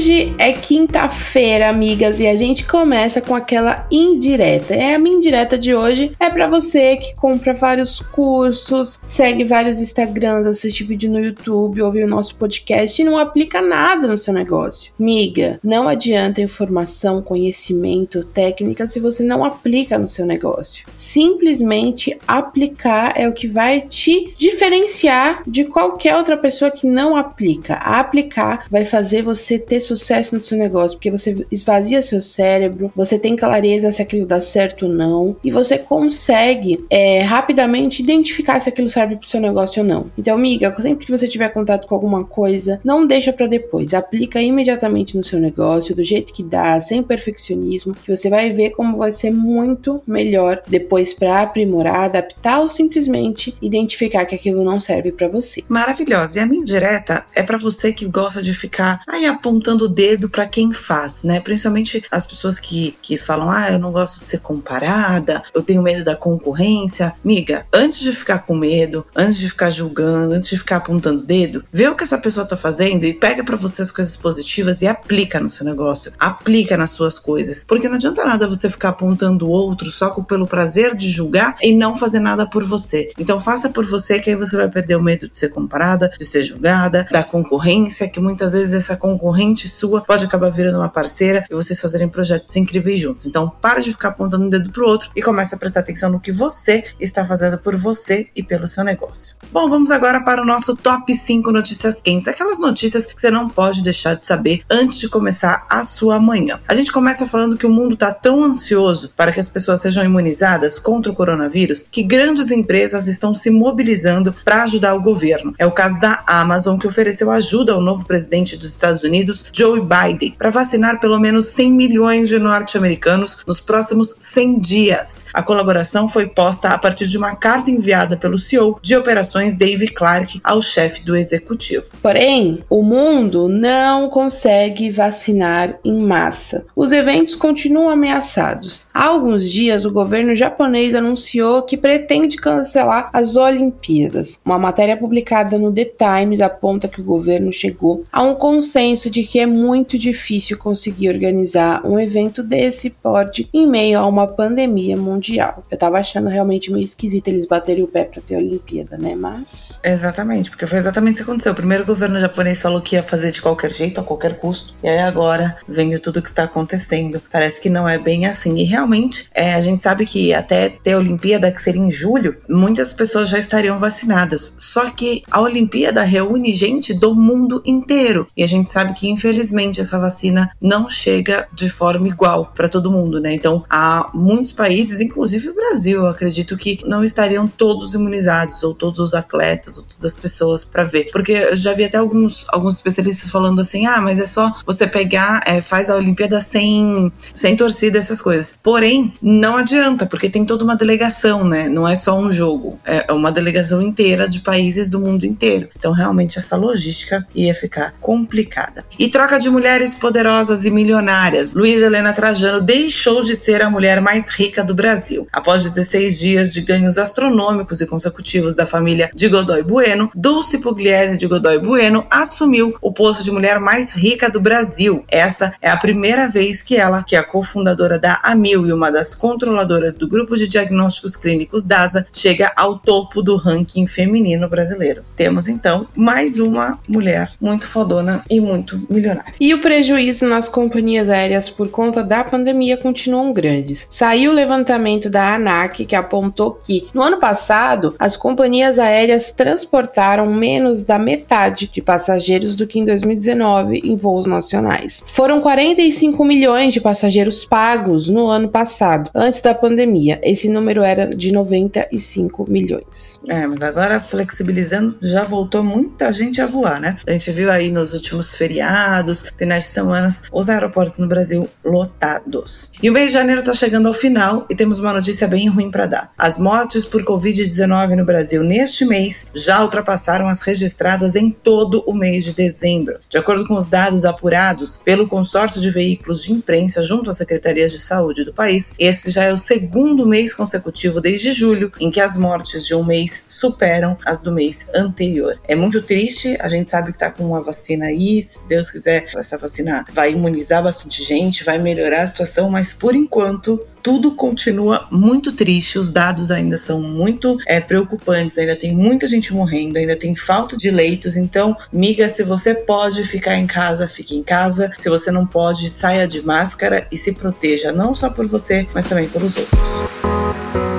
Hoje é quinta-feira, amigas, e a gente começa com aquela indireta. É a minha indireta de hoje é para você que compra vários cursos, segue vários Instagrams, assiste vídeo no YouTube, ouve o nosso podcast e não aplica nada no seu negócio. Miga, não adianta informação, conhecimento, técnica se você não aplica no seu negócio. Simplesmente aplicar é o que vai te diferenciar de qualquer outra pessoa que não aplica. aplicar vai fazer você ter sucesso no seu negócio, porque você esvazia seu cérebro, você tem clareza se aquilo dá certo ou não, e você consegue é, rapidamente identificar se aquilo serve para o seu negócio ou não. Então, amiga, sempre que você tiver contato com alguma coisa, não deixa para depois, aplica imediatamente no seu negócio, do jeito que dá, sem perfeccionismo, que você vai ver como vai ser muito melhor depois para aprimorar, adaptar ou simplesmente identificar que aquilo não serve para você. Maravilhosa. E a minha direta é para você que gosta de ficar aí apontando apontando o dedo para quem faz, né? Principalmente as pessoas que, que falam, ah, eu não gosto de ser comparada, eu tenho medo da concorrência. Miga, antes de ficar com medo, antes de ficar julgando, antes de ficar apontando o dedo, vê o que essa pessoa tá fazendo e pega para você as coisas positivas e aplica no seu negócio, aplica nas suas coisas. Porque não adianta nada você ficar apontando o outro só pelo prazer de julgar e não fazer nada por você. Então faça por você que aí você vai perder o medo de ser comparada, de ser julgada, da concorrência, que muitas vezes essa concorrente sua pode acabar virando uma parceira e vocês fazerem projetos incríveis juntos. Então, para de ficar apontando um dedo pro outro e começa a prestar atenção no que você está fazendo por você e pelo seu negócio. Bom, vamos agora para o nosso top 5 notícias quentes, aquelas notícias que você não pode deixar de saber antes de começar a sua manhã. A gente começa falando que o mundo está tão ansioso para que as pessoas sejam imunizadas contra o coronavírus que grandes empresas estão se mobilizando para ajudar o governo. É o caso da Amazon que ofereceu ajuda ao novo presidente dos Estados Unidos, Joe Biden para vacinar pelo menos 100 milhões de norte-americanos nos próximos 100 dias. A colaboração foi posta a partir de uma carta enviada pelo CEO de operações Dave Clark ao chefe do executivo. Porém, o mundo não consegue vacinar em massa. Os eventos continuam ameaçados. Há alguns dias, o governo japonês anunciou que pretende cancelar as Olimpíadas. Uma matéria publicada no The Times aponta que o governo chegou a um consenso de que é muito difícil conseguir organizar um evento desse porte em meio a uma pandemia mundial. Eu tava achando realmente meio esquisito eles baterem o pé pra ter a Olimpíada, né? Mas. Exatamente, porque foi exatamente o que aconteceu. O primeiro governo japonês falou que ia fazer de qualquer jeito, a qualquer custo. E aí agora, vendo tudo que está acontecendo, parece que não é bem assim. E realmente, é, a gente sabe que até ter a Olimpíada, que seria em julho, muitas pessoas já estariam vacinadas. Só que a Olimpíada reúne gente do mundo inteiro. E a gente sabe que, infelizmente, infelizmente essa vacina não chega de forma igual para todo mundo, né? Então há muitos países, inclusive o Brasil, acredito que não estariam todos imunizados ou todos os atletas ou todas as pessoas para ver, porque eu já vi até alguns alguns especialistas falando assim, ah, mas é só você pegar, é, faz a Olimpíada sem sem torcida essas coisas. Porém, não adianta porque tem toda uma delegação, né? Não é só um jogo, é uma delegação inteira de países do mundo inteiro. Então realmente essa logística ia ficar complicada. E troca de mulheres poderosas e milionárias, Luiz Helena Trajano deixou de ser a mulher mais rica do Brasil. Após 16 dias de ganhos astronômicos e consecutivos da família de Godoy Bueno, Dulce Pugliese de Godoy Bueno assumiu o posto de mulher mais rica do Brasil. Essa é a primeira vez que ela, que é a cofundadora da Amil e uma das controladoras do grupo de diagnósticos clínicos DASA, chega ao topo do ranking feminino brasileiro. Temos então mais uma mulher muito fodona e muito milionária E o prejuízo nas companhias aéreas por conta da pandemia continuam grandes. Saiu o levantamento da ANAC que apontou que no ano passado as companhias aéreas transportaram menos da metade de passageiros do que em 2019 em voos nacionais. Foram 45 milhões de passageiros pagos no ano passado, antes da pandemia. Esse número era de 95 milhões. É, mas agora flexibilizando já voltou muita gente a voar, né? A gente viu aí nos últimos feriados feriados, finais de semana, os aeroportos no Brasil lotados. E o mês de janeiro está chegando ao final e temos uma notícia bem ruim para dar. As mortes por Covid-19 no Brasil neste mês já ultrapassaram as registradas em todo o mês de dezembro. De acordo com os dados apurados pelo consórcio de veículos de imprensa junto às secretarias de saúde do país, esse já é o segundo mês consecutivo desde julho em que as mortes de um mês superam as do mês anterior. É muito triste, a gente sabe que tá com uma vacina aí, se Deus quiser, essa vacina vai imunizar bastante gente, vai melhorar a situação, mas por enquanto tudo continua muito triste, os dados ainda são muito é, preocupantes, ainda tem muita gente morrendo, ainda tem falta de leitos. Então, miga, se você pode ficar em casa, fique em casa. Se você não pode, saia de máscara e se proteja, não só por você, mas também pelos outros.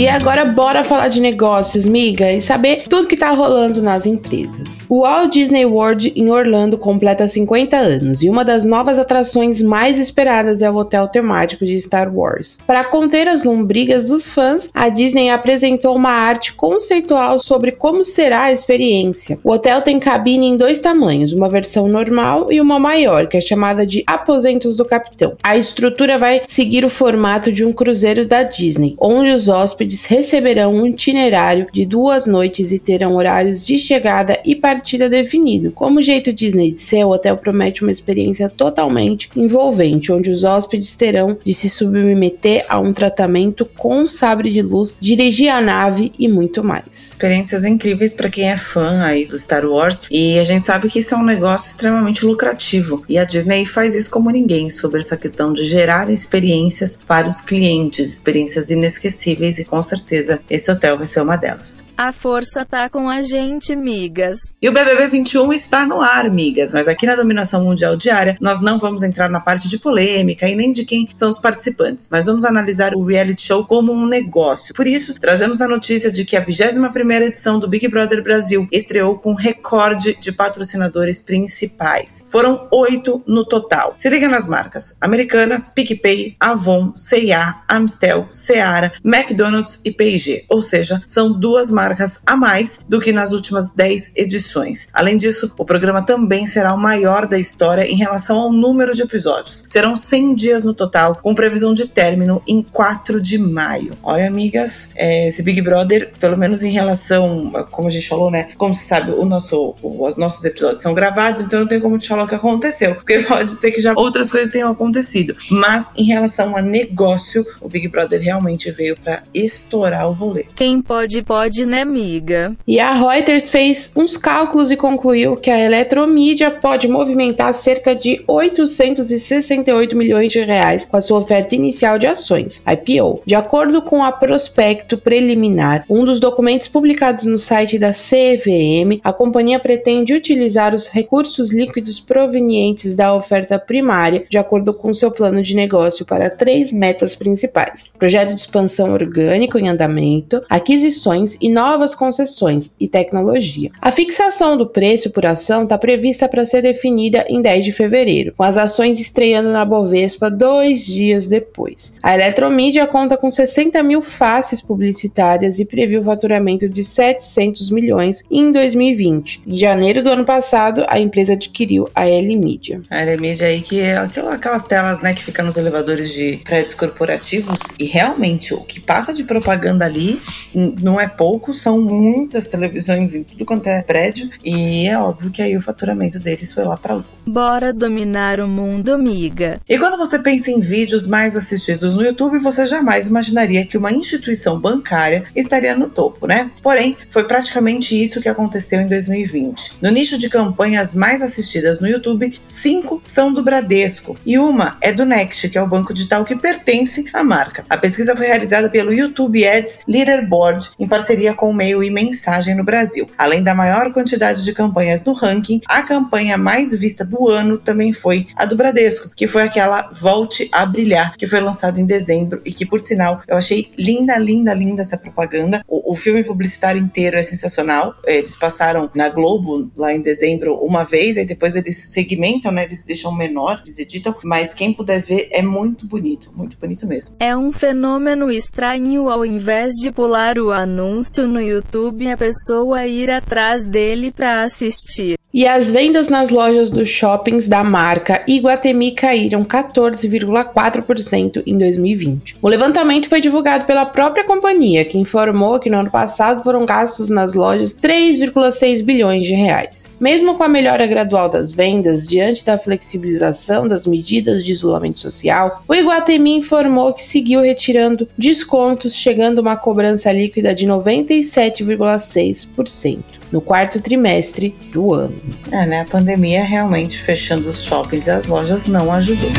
E agora bora falar de negócios, miga, e saber tudo que tá rolando nas empresas. O Walt Disney World em Orlando completa 50 anos e uma das novas atrações mais esperadas é o hotel temático de Star Wars. Para conter as lombrigas dos fãs, a Disney apresentou uma arte conceitual sobre como será a experiência. O hotel tem cabine em dois tamanhos, uma versão normal e uma maior, que é chamada de Aposentos do Capitão. A estrutura vai seguir o formato de um cruzeiro da Disney, onde os hóspedes hóspedes receberão um itinerário de duas noites e terão horários de chegada e partida definido. Como jeito Disney de ser, o hotel promete uma experiência totalmente envolvente, onde os hóspedes terão de se submeter a um tratamento com sabre de luz, dirigir a nave e muito mais. Experiências incríveis para quem é fã aí do Star Wars e a gente sabe que isso é um negócio extremamente lucrativo e a Disney faz isso como ninguém sobre essa questão de gerar experiências para os clientes, experiências inesquecíveis e com com certeza esse hotel vai ser uma delas. A força tá com a gente, migas. E o BBB 21 está no ar, migas, mas aqui na Dominação Mundial Diária nós não vamos entrar na parte de polêmica e nem de quem são os participantes, mas vamos analisar o reality show como um negócio. Por isso, trazemos a notícia de que a 21ª edição do Big Brother Brasil estreou com recorde de patrocinadores principais. Foram oito no total. Se liga nas marcas: Americanas, PicPay, Avon, C&A, Amstel, Seara, McDonald's e P&G. Ou seja, são duas marcas marcas a mais do que nas últimas 10 edições. Além disso, o programa também será o maior da história em relação ao número de episódios. Serão 100 dias no total, com previsão de término em 4 de maio. Olha, amigas, é, esse Big Brother, pelo menos em relação, como a gente falou, né? Como você sabe, o nosso, os nossos episódios são gravados, então não tem como te falar o que aconteceu, porque pode ser que já outras coisas tenham acontecido. Mas em relação a negócio, o Big Brother realmente veio para estourar o rolê. Quem pode, pode, né? Amiga. E a Reuters fez uns cálculos e concluiu que a eletromídia pode movimentar cerca de 868 milhões de reais com a sua oferta inicial de ações, IPO. De acordo com a prospecto preliminar, um dos documentos publicados no site da CVM, a companhia pretende utilizar os recursos líquidos provenientes da oferta primária de acordo com seu plano de negócio para três metas principais: projeto de expansão orgânico em andamento, aquisições e novas concessões e tecnologia. A fixação do preço por ação está prevista para ser definida em 10 de fevereiro, com as ações estreando na Bovespa dois dias depois. A Eletromídia conta com 60 mil faces publicitárias e previu faturamento de 700 milhões em 2020. Em janeiro do ano passado, a empresa adquiriu a L-Media. A L-Media aí que é aquelas telas né, que ficam nos elevadores de prédios corporativos e realmente o que passa de propaganda ali não é pouco, são muitas televisões em tudo quanto é prédio e é óbvio que aí o faturamento deles foi lá para lua. Bora dominar o mundo, amiga. E quando você pensa em vídeos mais assistidos no YouTube, você jamais imaginaria que uma instituição bancária estaria no topo, né? Porém, foi praticamente isso que aconteceu em 2020. No nicho de campanhas mais assistidas no YouTube, cinco são do Bradesco e uma é do Next, que é o banco digital que pertence à marca. A pesquisa foi realizada pelo YouTube Ads Leaderboard em parceria com o Meio e Mensagem no Brasil. Além da maior quantidade de campanhas no ranking, a campanha mais vista do ano também foi a do Bradesco, que foi aquela Volte a Brilhar, que foi lançada em dezembro e que, por sinal, eu achei linda, linda, linda essa propaganda. O, o filme publicitário inteiro é sensacional. Eles passaram na Globo lá em dezembro uma vez, e depois eles segmentam, né? Eles deixam menor, eles editam, mas quem puder ver é muito bonito, muito bonito mesmo. É um fenômeno estranho ao invés de pular o anúncio no YouTube a pessoa ir atrás dele para assistir. E as vendas nas lojas dos shoppings da marca Iguatemi caíram 14,4% em 2020. O levantamento foi divulgado pela própria companhia, que informou que no ano passado foram gastos nas lojas 3,6 bilhões de reais. Mesmo com a melhora gradual das vendas diante da flexibilização das medidas de isolamento social, o Iguatemi informou que seguiu retirando descontos, chegando a uma cobrança líquida de 97,6% no quarto trimestre do ano. É, né? A pandemia realmente fechando os shoppings e as lojas não ajudou.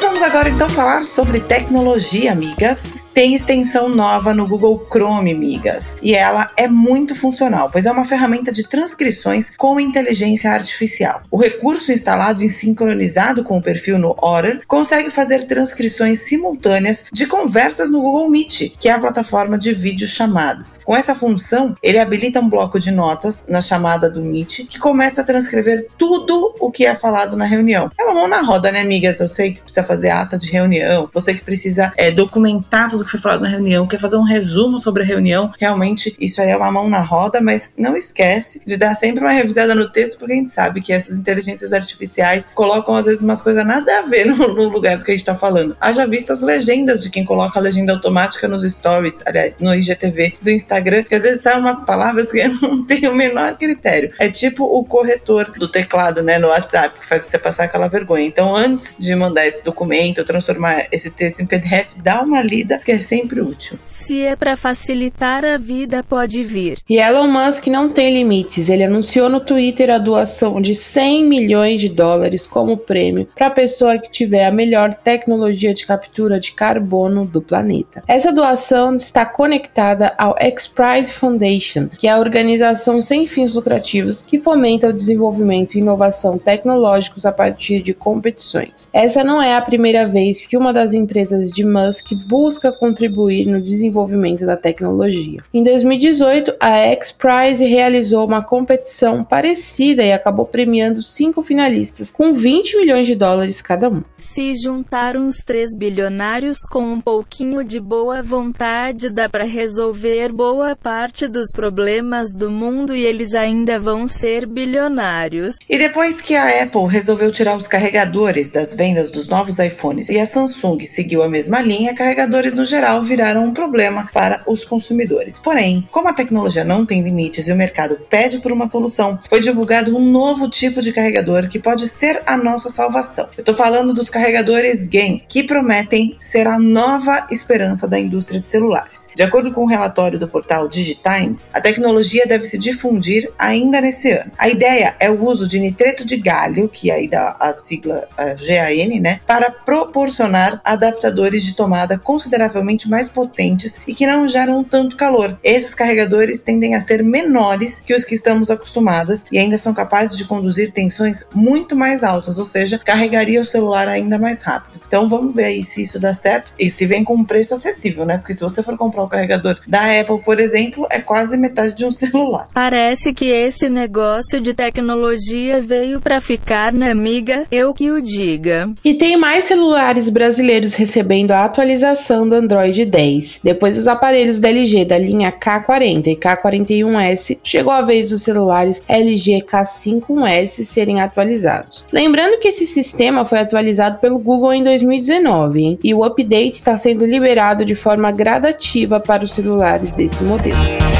Vamos agora então falar sobre tecnologia, amigas tem extensão nova no Google Chrome, migas, e ela é muito funcional, pois é uma ferramenta de transcrições com inteligência artificial. O recurso instalado e sincronizado com o perfil no Otter consegue fazer transcrições simultâneas de conversas no Google Meet, que é a plataforma de videochamadas. Com essa função, ele habilita um bloco de notas na chamada do Meet que começa a transcrever tudo o que é falado na reunião. É uma mão na roda, né, amigas? Eu sei que precisa fazer ata de reunião, você que precisa é, documentar tudo que foi falado na reunião, quer fazer um resumo sobre a reunião, realmente isso aí é uma mão na roda, mas não esquece de dar sempre uma revisada no texto, porque a gente sabe que essas inteligências artificiais colocam às vezes umas coisas nada a ver no, lugar do que a gente tá falando. Haja visto as legendas de quem coloca a legenda automática nos stories, aliás, no IGTV do Instagram, que às vezes saem umas palavras que não tem o menor critério. É tipo o corretor do teclado, né, no WhatsApp, que faz você passar aquela vergonha. Então, antes de mandar esse documento, transformar esse texto em PDF, dá uma lida, que é sempre útil. Se é para facilitar a vida, pode vir. E Elon Musk não tem limites. Ele anunciou no Twitter a doação de 100 milhões de dólares como prêmio para a pessoa que tiver a melhor tecnologia de captura de carbono do planeta. Essa doação está conectada ao X-Prize Foundation, que é a organização sem fins lucrativos que fomenta o desenvolvimento e inovação tecnológicos a partir de competições. Essa não é a primeira vez que uma das empresas de Musk busca contribuir no desenvolvimento da tecnologia. Em 2018, a X-Prize realizou uma competição parecida e acabou premiando cinco finalistas com 20 milhões de dólares cada um. Se juntar uns três bilionários com um pouquinho de boa vontade, dá para resolver boa parte dos problemas do mundo e eles ainda vão ser bilionários. E depois que a Apple resolveu tirar os carregadores das vendas dos novos iPhones e a Samsung seguiu a mesma linha, carregadores no geral viraram um problema para os consumidores. Porém, como a tecnologia não tem limites e o mercado pede por uma solução, foi divulgado um novo tipo de carregador que pode ser a nossa salvação. Eu estou falando dos carregadores GAN, que prometem ser a nova esperança da indústria de celulares. De acordo com o um relatório do portal Digitimes, a tecnologia deve se difundir ainda nesse ano. A ideia é o uso de nitreto de galho, que aí dá a sigla a GAN, né, para proporcionar adaptadores de tomada consideravelmente mais potentes e que não geram tanto calor. Esses carregadores tendem a ser menores que os que estamos acostumados e ainda são capazes de conduzir tensões muito mais altas, ou seja, carregaria o celular ainda mais rápido. Então vamos ver aí se isso dá certo e se vem com um preço acessível, né? Porque se você for comprar o um carregador da Apple, por exemplo, é quase metade de um celular. Parece que esse negócio de tecnologia veio para ficar, né, amiga? Eu que o diga. E tem mais celulares brasileiros recebendo a atualização do Android 10. Depois dos aparelhos da LG da linha K40 e K41S, chegou a vez dos celulares LG K51S serem atualizados. Lembrando que esse sistema foi atualizado pelo Google em 2019 hein? e o update está sendo liberado de forma gradativa para os celulares desse modelo.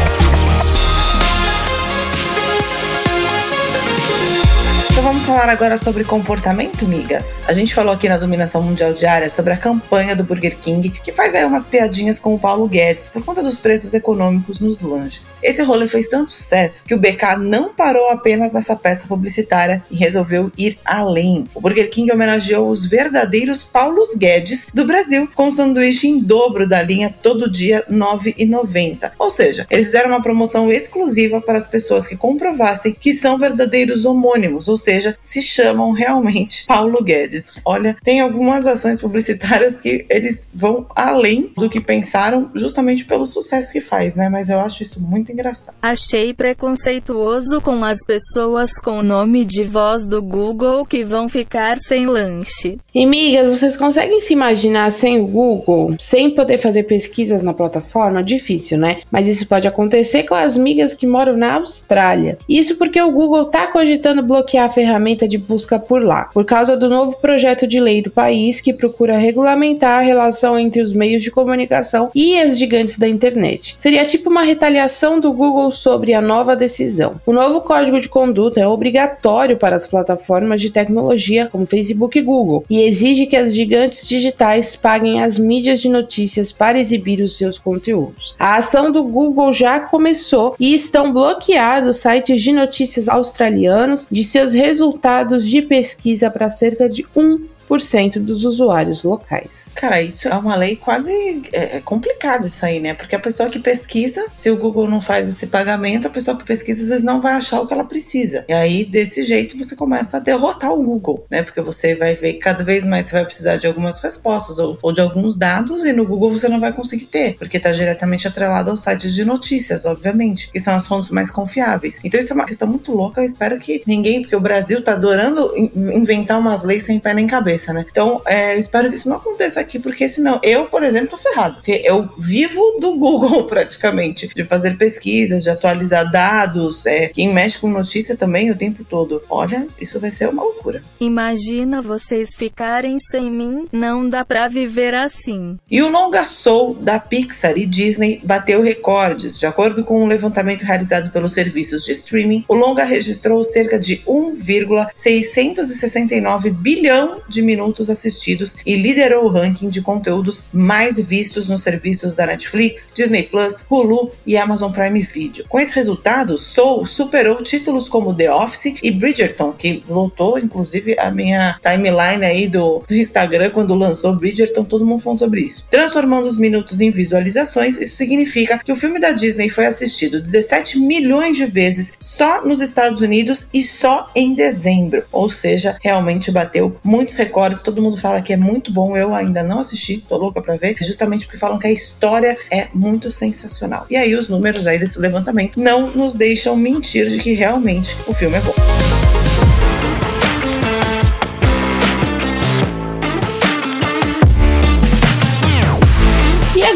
Falar agora sobre comportamento, migas. A gente falou aqui na Dominação Mundial Diária sobre a campanha do Burger King, que faz aí umas piadinhas com o Paulo Guedes por conta dos preços econômicos nos lanches. Esse rolê fez tanto sucesso que o BK não parou apenas nessa peça publicitária e resolveu ir além. O Burger King homenageou os verdadeiros Paulos Guedes do Brasil com um sanduíche em dobro da linha todo dia R$ 9,90. Ou seja, eles fizeram uma promoção exclusiva para as pessoas que comprovassem que são verdadeiros homônimos, ou seja, seja, se chamam realmente Paulo Guedes. Olha, tem algumas ações publicitárias que eles vão além do que pensaram, justamente pelo sucesso que faz, né? Mas eu acho isso muito engraçado. Achei preconceituoso com as pessoas com o nome de voz do Google que vão ficar sem lanche. E migas, vocês conseguem se imaginar sem o Google, sem poder fazer pesquisas na plataforma? Difícil, né? Mas isso pode acontecer com as migas que moram na Austrália. Isso porque o Google tá cogitando bloquear a ferramenta de busca por lá, por causa do novo projeto de lei do país que procura regulamentar a relação entre os meios de comunicação e as gigantes da internet. Seria tipo uma retaliação do Google sobre a nova decisão. O novo código de conduta é obrigatório para as plataformas de tecnologia como Facebook e Google e exige que as gigantes digitais paguem as mídias de notícias para exibir os seus conteúdos. A ação do Google já começou e estão bloqueados sites de notícias australianos de seus resultados de pesquisa para cerca de um 10% dos usuários locais. Cara, isso é uma lei quase é, é, complicado isso aí, né? Porque a pessoa que pesquisa, se o Google não faz esse pagamento, a pessoa que pesquisa às vezes não vai achar o que ela precisa. E aí, desse jeito, você começa a derrotar o Google, né? Porque você vai ver que cada vez mais você vai precisar de algumas respostas ou, ou de alguns dados e no Google você não vai conseguir ter, porque está diretamente atrelado aos sites de notícias, obviamente, que são as fontes mais confiáveis. Então isso é uma questão muito louca. Eu espero que ninguém, porque o Brasil tá adorando inventar umas leis sem pé nem cabeça cabeça, né? Então, é, eu espero que isso não aconteça aqui, porque senão eu, por exemplo, tô ferrado. Porque eu vivo do Google praticamente, de fazer pesquisas, de atualizar dados. É, quem mexe com notícia também o tempo todo. Olha, isso vai ser uma loucura. Imagina vocês ficarem sem mim, não dá pra viver assim. E o longa Soul da Pixar e Disney bateu recordes. De acordo com um levantamento realizado pelos serviços de streaming, o longa registrou cerca de 1,669 bilhão de minutos assistidos e liderou o ranking de conteúdos mais vistos nos serviços da Netflix, Disney Plus, Hulu e Amazon Prime Video. Com esse resultado, Soul superou títulos como The Office e Bridgerton, que lotou inclusive a minha timeline aí do, do Instagram quando lançou Bridgerton, todo mundo falou sobre isso. Transformando os minutos em visualizações, isso significa que o filme da Disney foi assistido 17 milhões de vezes só nos Estados Unidos e só em dezembro, ou seja, realmente bateu muitos recordes todo mundo fala que é muito bom. Eu ainda não assisti, tô louca pra ver, justamente porque falam que a história é muito sensacional. E aí os números aí desse levantamento não nos deixam mentir de que realmente o filme é bom.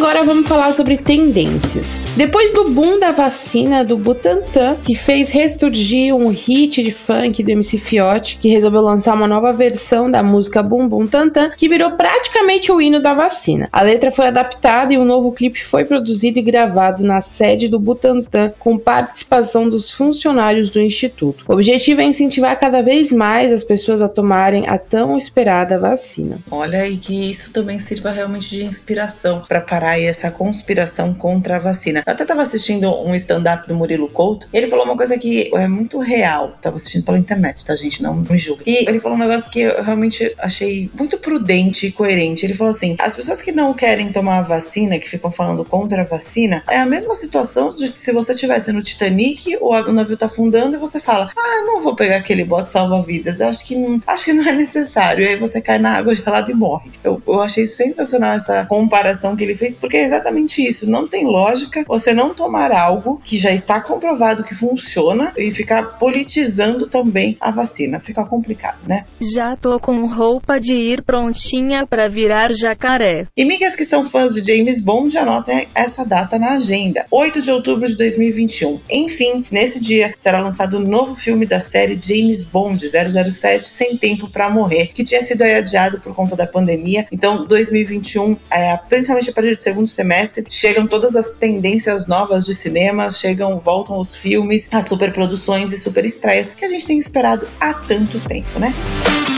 Agora vamos falar sobre tendências. Depois do boom da vacina do Butantan, que fez ressurgir um hit de funk do MC Fiote, que resolveu lançar uma nova versão da música Bum Bum Tantan, que virou praticamente o hino da vacina. A letra foi adaptada e um novo clipe foi produzido e gravado na sede do Butantan, com participação dos funcionários do instituto. O objetivo é incentivar cada vez mais as pessoas a tomarem a tão esperada vacina. Olha, e que isso também sirva realmente de inspiração para parar aí essa conspiração contra a vacina. Eu até estava assistindo um stand-up do Murilo Couto e ele falou uma coisa que é muito real. Tava assistindo pela internet, tá, gente? Não me julgue. E ele falou um negócio que eu realmente achei muito prudente e coerente. Ele falou assim: as pessoas que não querem tomar a vacina, que ficam falando contra a vacina, é a mesma situação de que se você estivesse no Titanic, o, navio tá afundando e você fala: ah, não vou pegar aquele bote salva-vidas. Acho que não, acho que não é necessário. E aí você cai na água gelada e morre. Eu, eu achei sensacional essa comparação que ele fez é exatamente isso. Não tem lógica você não tomar algo que já está comprovado que funciona e ficar politizando também a vacina. Fica complicado, né? Já tô com roupa de ir prontinha para virar jacaré. E migas que são fãs de James Bond, anotem essa data na agenda. 8 de outubro de 2021. Enfim, nesse dia será lançado o um novo filme da série James Bond 007 Sem Tempo para Morrer, que tinha sido adiado por conta da pandemia. Então, 2021, é, principalmente a partir de segundo semestre, chegam todas as tendências novas de cinema, chegam, voltam os filmes, as superproduções e super estreias que a gente tem esperado há tanto tempo, né? É